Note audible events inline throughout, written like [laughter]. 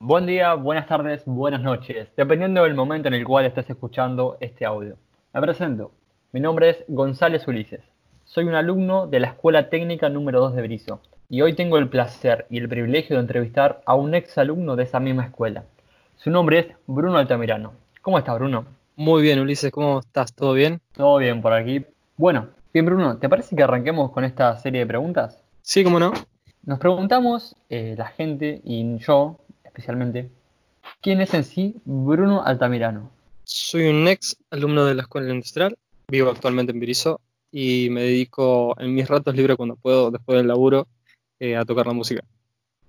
Buen día, buenas tardes, buenas noches, dependiendo del momento en el cual estés escuchando este audio. Me presento, mi nombre es González Ulises. Soy un alumno de la Escuela Técnica número 2 de Brizo y hoy tengo el placer y el privilegio de entrevistar a un ex alumno de esa misma escuela. Su nombre es Bruno Altamirano. ¿Cómo estás, Bruno? Muy bien, Ulises, ¿cómo estás? ¿Todo bien? Todo bien por aquí. Bueno, bien, Bruno, ¿te parece que arranquemos con esta serie de preguntas? Sí, cómo no. Nos preguntamos, eh, la gente y yo especialmente, ¿quién es en sí Bruno Altamirano? Soy un ex alumno de la Escuela Industrial, vivo actualmente en Birizo y me dedico en mis ratos libres cuando puedo, después del laburo, eh, a tocar la música.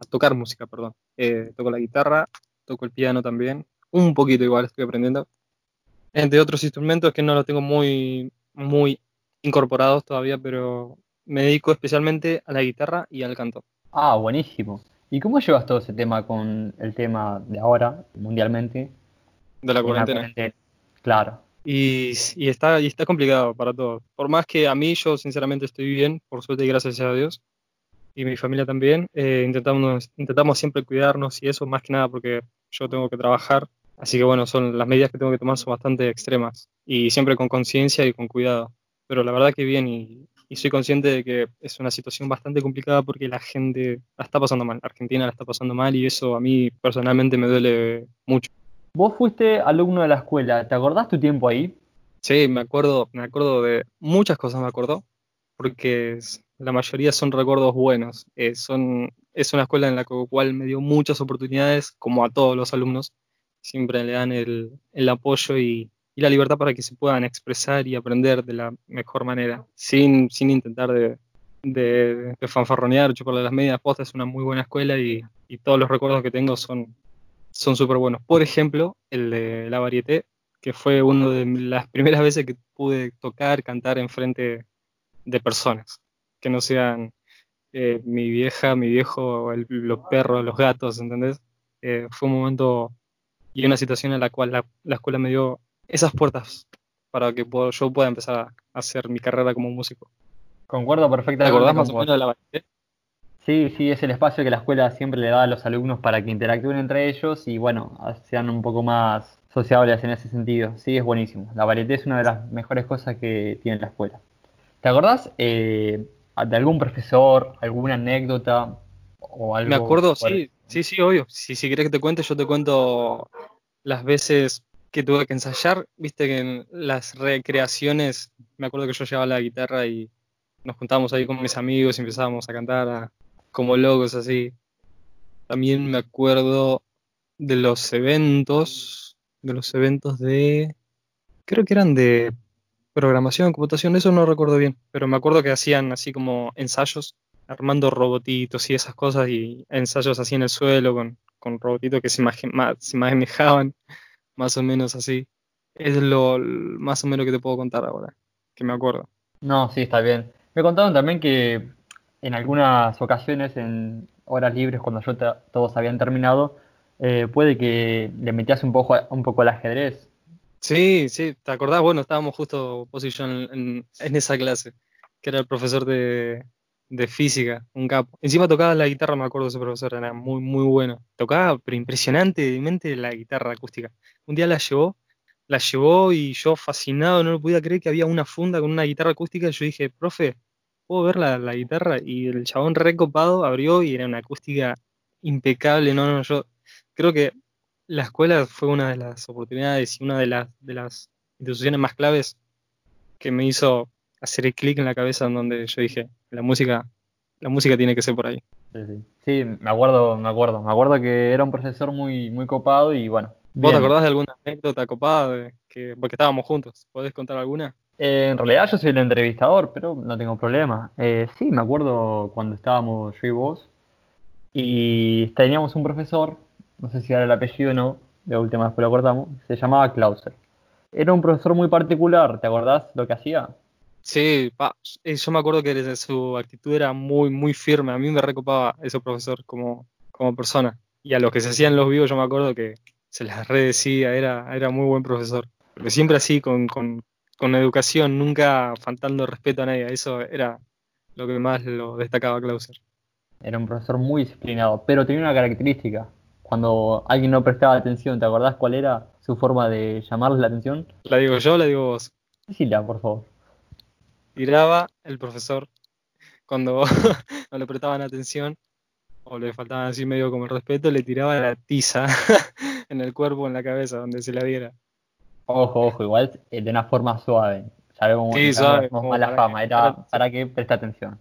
A tocar música, perdón. Eh, toco la guitarra, toco el piano también, un poquito igual estoy aprendiendo. Entre otros instrumentos que no los tengo muy, muy incorporados todavía, pero me dedico especialmente a la guitarra y al canto. Ah, buenísimo. ¿Y cómo llevas todo ese tema con el tema de ahora, mundialmente? De la cuarentena. Claro. Y, está, y está complicado para todos. Por más que a mí yo sinceramente estoy bien, por suerte y gracias a Dios, y mi familia también, eh, intentamos, intentamos siempre cuidarnos y eso más que nada porque yo tengo que trabajar. Así que bueno, son las medidas que tengo que tomar son bastante extremas y siempre con conciencia y con cuidado. Pero la verdad que bien y, y soy consciente de que es una situación bastante complicada porque la gente la está pasando mal, Argentina la está pasando mal y eso a mí personalmente me duele mucho. Vos fuiste alumno de la escuela, ¿te acordás tu tiempo ahí? Sí, me acuerdo, me acuerdo de muchas cosas, me acuerdo, porque la mayoría son recuerdos buenos. Eh, son, es una escuela en la cual me dio muchas oportunidades, como a todos los alumnos. Siempre le dan el, el apoyo y, y, la libertad para que se puedan expresar y aprender de la mejor manera, sin, sin intentar de, de, de fanfarronear, las medias postas. Es una muy buena escuela y, y todos los recuerdos que tengo son son súper buenos. Por ejemplo, el de La Varieté, que fue una de las primeras veces que pude tocar, cantar en frente de personas, que no sean eh, mi vieja, mi viejo, los perros, los gatos, ¿entendés? Eh, fue un momento y una situación en la cual la escuela me dio esas puertas para que puedo, yo pueda empezar a, hacer mi carrera como músico. Concuerdo perfectamente. ¿Te acordás más o menos de la Varieté? Sí, sí, es el espacio que la escuela siempre le da a los alumnos para que interactúen entre ellos y bueno, sean un poco más sociables en ese sentido. Sí, es buenísimo. La varieté es una de las mejores cosas que tiene la escuela. ¿Te acordás eh, de algún profesor, alguna anécdota o algo? Me acuerdo, sí, sí, sí, obvio. Si, si querés que te cuente, yo te cuento las veces que tuve que ensayar. Viste que en las recreaciones, me acuerdo que yo llevaba la guitarra y nos juntábamos ahí con mis amigos y empezábamos a cantar como logos así. También me acuerdo de los eventos, de los eventos de, creo que eran de programación, computación, eso no recuerdo bien, pero me acuerdo que hacían así como ensayos, armando robotitos y esas cosas, y ensayos así en el suelo con, con robotitos que se, se más o menos así. Es lo más o menos que te puedo contar ahora, que me acuerdo. No, sí, está bien. Me contaron también que en algunas ocasiones, en horas libres, cuando yo todos habían terminado, eh, puede que le metías un poco, un poco al ajedrez. Sí, sí, ¿te acordás? Bueno, estábamos justo vos y yo en, en, esa clase, que era el profesor de, de, física, un capo. Encima tocaba la guitarra, me acuerdo de ese profesor, era muy, muy bueno. Tocaba, pero impresionantemente la guitarra acústica. Un día la llevó, la llevó y yo fascinado, no lo podía creer que había una funda con una guitarra acústica. Y yo dije, profe, puedo ver la, la, guitarra y el chabón recopado abrió y era una acústica impecable. No, no, yo creo que la escuela fue una de las oportunidades y una de las, de las instituciones más claves que me hizo hacer el clic en la cabeza en donde yo dije, la música, la música tiene que ser por ahí. Sí, sí. sí, me acuerdo, me acuerdo. Me acuerdo que era un profesor muy, muy copado y bueno. ¿Vos te acordás de alguna anécdota copada? De que, porque estábamos juntos. ¿Podés contar alguna? Eh, en realidad yo soy el entrevistador, pero no tengo problema. Eh, sí, me acuerdo cuando estábamos yo y vos y teníamos un profesor, no sé si era el apellido o no, de última vez que lo cortamos, se llamaba Clauser. Era un profesor muy particular, ¿te acordás lo que hacía? Sí, pa, yo me acuerdo que su actitud era muy, muy firme. A mí me recopaba ese profesor como, como persona. Y a los que se hacían los vivos yo me acuerdo que se les redecía, era, era muy buen profesor. Porque siempre así, con, con con educación, nunca faltando respeto a nadie. Eso era lo que más lo destacaba Clauser. Era un profesor muy disciplinado, pero tenía una característica. Cuando alguien no prestaba atención, ¿te acordás cuál era su forma de llamarles la atención? ¿La digo yo o la digo vos? Decila, por favor. Tiraba el profesor cuando [laughs] no le prestaban atención o le faltaban así medio como el respeto, le tiraba la tiza [laughs] en el cuerpo, en la cabeza, donde se la diera. Ojo, ojo, igual eh, de una forma suave. Sabemos Sí, que suave, como mala para fama, que- era para- para que preste atención.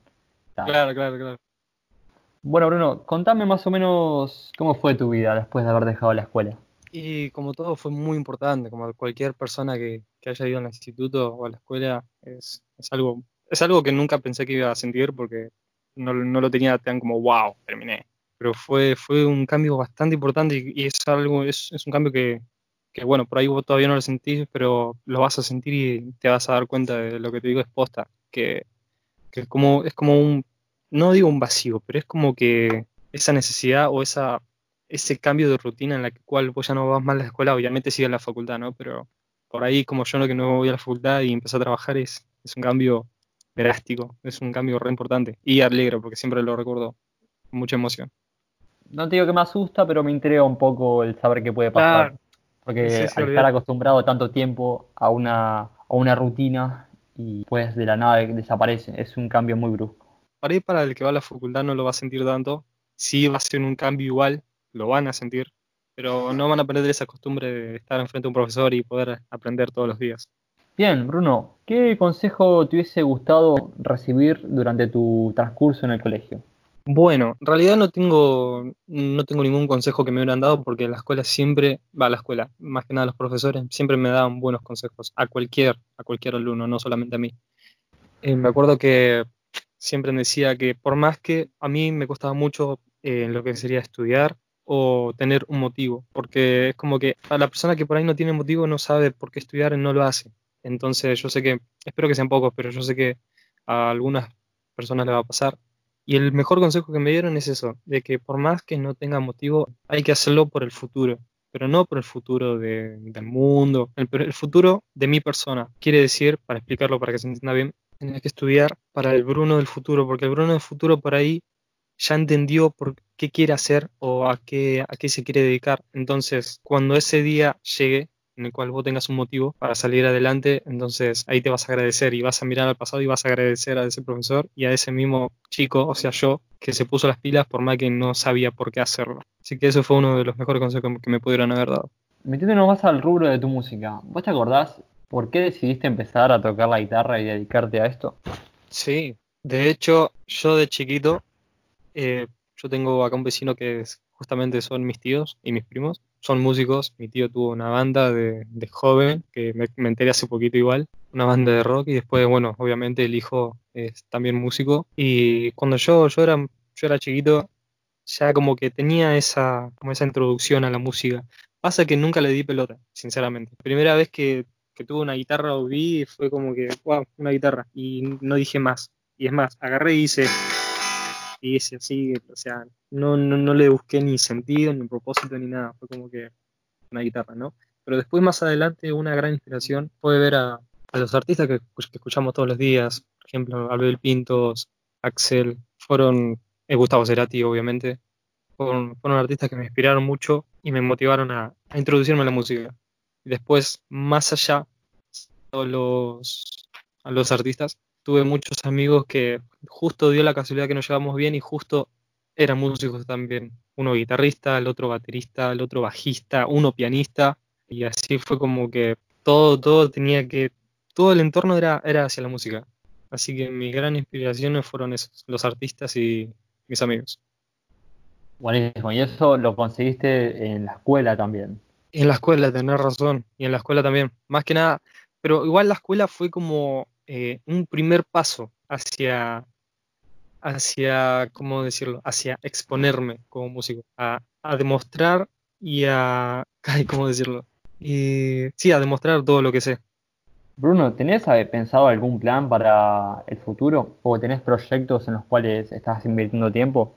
Claro, claro, claro. Bueno, Bruno, contame más o menos cómo fue tu vida después de haber dejado la escuela. Y como todo fue muy importante, como cualquier persona que, que haya ido al instituto o a la escuela, es, es algo, es algo que nunca pensé que iba a sentir porque no, no lo tenía tan como wow, terminé. Pero fue, fue un cambio bastante importante y, es algo, es, es un cambio que, que, bueno, por ahí vos todavía no lo sentís, pero lo vas a sentir y te vas a dar cuenta de lo que te digo es posta, que, que es como, es como un, no digo un vacío, pero es como que esa necesidad o esa, ese cambio de rutina en la cual vos ya no vas más a la escuela, obviamente sigue la facultad, ¿no? Pero por ahí, como yo no que no voy a la facultad y empecé a trabajar, es, es un cambio drástico, es un cambio re importante y alegre, porque siempre lo recuerdo con mucha emoción. No te digo que me asusta, pero me intriga un poco el saber qué puede pasar. Claro. Porque Sí, al estar acostumbrado tanto tiempo a una, a una rutina y pues de la nada desaparece, es un cambio muy brusco. Para el que va a la facultad no lo va a sentir tanto, sí va a ser un cambio igual, lo van a sentir, pero no van a perder esa costumbre de estar enfrente de un profesor y poder aprender todos los días. Bien, Bruno, ¿qué consejo te hubiese gustado recibir durante tu transcurso en el colegio? Bueno, en realidad no tengo, no tengo ningún consejo que me hubieran dado porque la escuela siempre, va a la escuela, más que nada los profesores, siempre me daban buenos consejos a cualquier, a cualquier alumno, no solamente a mí. Eh, me acuerdo que siempre me decía que por más que a mí me costaba mucho eh, lo que sería estudiar o tener un motivo, porque es como que a la persona que por ahí no tiene motivo no sabe por qué estudiar y no lo hace. Entonces yo sé que, espero que sean pocos, pero yo sé que a algunas personas le va a pasar. Y el mejor consejo que me dieron es eso, de que por más que no tenga motivo, hay que hacerlo por el futuro, pero no por el futuro de- del mundo, el, el futuro de mi persona. Quiere decir, para explicarlo para que se entienda bien, tienes que estudiar para el Bruno del futuro, porque el Bruno del futuro por ahí ya entendió por qué quiere hacer o a qué, a qué se quiere dedicar. Entonces, cuando ese día llegue, en el cual vos tengas un motivo para salir adelante, entonces ahí te vas a agradecer y vas a mirar al pasado y vas a agradecer a ese profesor y a ese mismo chico, o sea, yo, que se puso las pilas por más que no sabía por qué hacerlo. Así que eso fue uno de los mejores consejos que me pudieron haber dado. Metiéndonos más al rubro de tu música, ¿vos te acordás por qué decidiste empezar a tocar la guitarra y dedicarte a esto? Sí, de hecho, yo de chiquito, eh, yo tengo acá un vecino que justamente son mis tíos y mis primos, son músicos, mi tío tuvo una banda de, de joven, que me, me enteré hace poquito igual, una banda de rock y después, bueno, obviamente el hijo es también músico y cuando yo, yo, era, yo era chiquito, ya como que tenía esa, como esa introducción a la música. Pasa que nunca le di pelota, sinceramente. Primera vez que, que tuve una guitarra o vi fue como que, wow, una guitarra. Y no dije más. Y es más, agarré y hice, y así, o sea, no, no, no le busqué ni sentido, ni propósito, ni nada. Fue como que una guitarra, ¿no? Pero después, más adelante, una gran inspiración fue ver a, a los artistas que, que escuchamos todos los días. Por ejemplo, Abel Pintos, Axel, fueron, eh, Gustavo Cerati, obviamente. Fueron, fueron artistas que me inspiraron mucho y me motivaron a, a introducirme a la música. Y después, más allá, a los, a los artistas, tuve muchos amigos que justo dio la casualidad que nos llevamos bien y justo eran músicos también. Uno guitarrista, el otro baterista, el otro bajista, uno pianista. Y así fue como que todo, todo tenía que, todo el entorno era, era hacia la música. Así que mis grandes inspiraciones fueron esos, los artistas y mis amigos. Buenísimo, y eso lo conseguiste en la escuela también. En la escuela, tenés razón, y en la escuela también, más que nada, pero igual la escuela fue como eh, un primer paso hacia, hacia, ¿cómo decirlo? Hacia exponerme como músico, a, a demostrar y a, [laughs] ¿cómo decirlo? Y, sí, a demostrar todo lo que sé. Bruno, ¿tenés eh, pensado algún plan para el futuro? ¿O tenés proyectos en los cuales estás invirtiendo tiempo?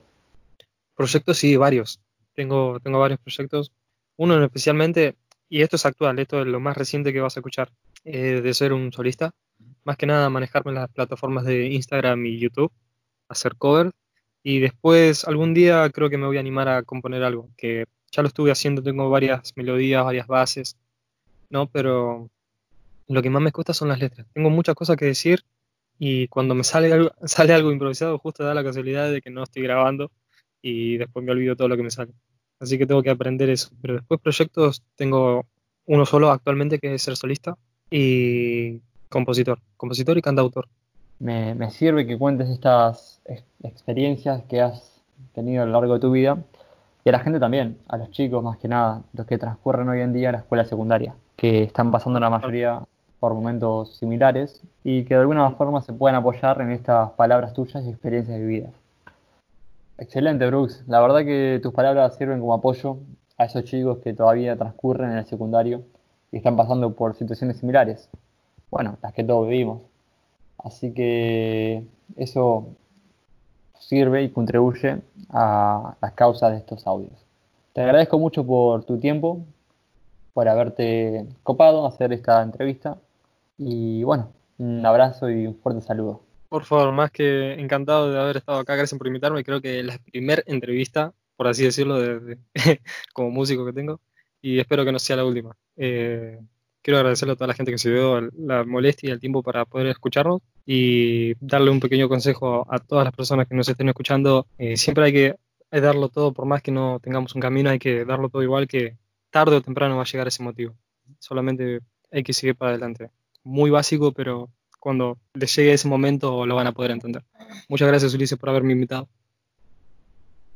Proyectos, sí, varios. Tengo, tengo varios proyectos. Uno especialmente, y esto es actual, esto es lo más reciente que vas a escuchar. Eh, de ser un solista. Más que nada manejarme en las plataformas de Instagram y YouTube, hacer covers. Y después algún día creo que me voy a animar a componer algo, que ya lo estuve haciendo, tengo varias melodías, varias bases, ¿no? Pero lo que más me cuesta son las letras. Tengo muchas cosas que decir y cuando me sale algo, [laughs] sale algo improvisado, justo da la casualidad de que no estoy grabando y después me olvido todo lo que me sale. Así que tengo que aprender eso. Pero después proyectos tengo uno solo actualmente que es ser solista y compositor, compositor y cantautor. Me, me sirve que cuentes estas experiencias que has tenido a lo largo de tu vida y a la gente también, a los chicos más que nada, los que transcurren hoy en día en la escuela secundaria, que están pasando la mayoría por momentos similares y que de alguna forma se puedan apoyar en estas palabras tuyas y experiencias vividas. Excelente, Brooks. La verdad que tus palabras sirven como apoyo a esos chicos que todavía transcurren en el secundario y están pasando por situaciones similares. Bueno, las que todos vivimos. Así que eso sirve y contribuye a las causas de estos audios. Te agradezco mucho por tu tiempo, por haberte copado hacer esta entrevista y bueno, un abrazo y un fuerte saludo. Por favor, más que encantado de haber estado acá, gracias por invitarme. Creo que es la primera entrevista, por así decirlo, de, [laughs] como músico que tengo y espero que no sea la última. Eh, quiero agradecerle a toda la gente que se dio la molestia y el tiempo para poder escucharnos y darle un pequeño consejo a todas las personas que nos estén escuchando. Eh, siempre hay que darlo todo, por más que no tengamos un camino, hay que darlo todo igual que tarde o temprano va a llegar ese motivo. Solamente hay que seguir para adelante. Muy básico, pero cuando les llegue ese momento lo van a poder entender. Muchas gracias Ulises por haberme invitado.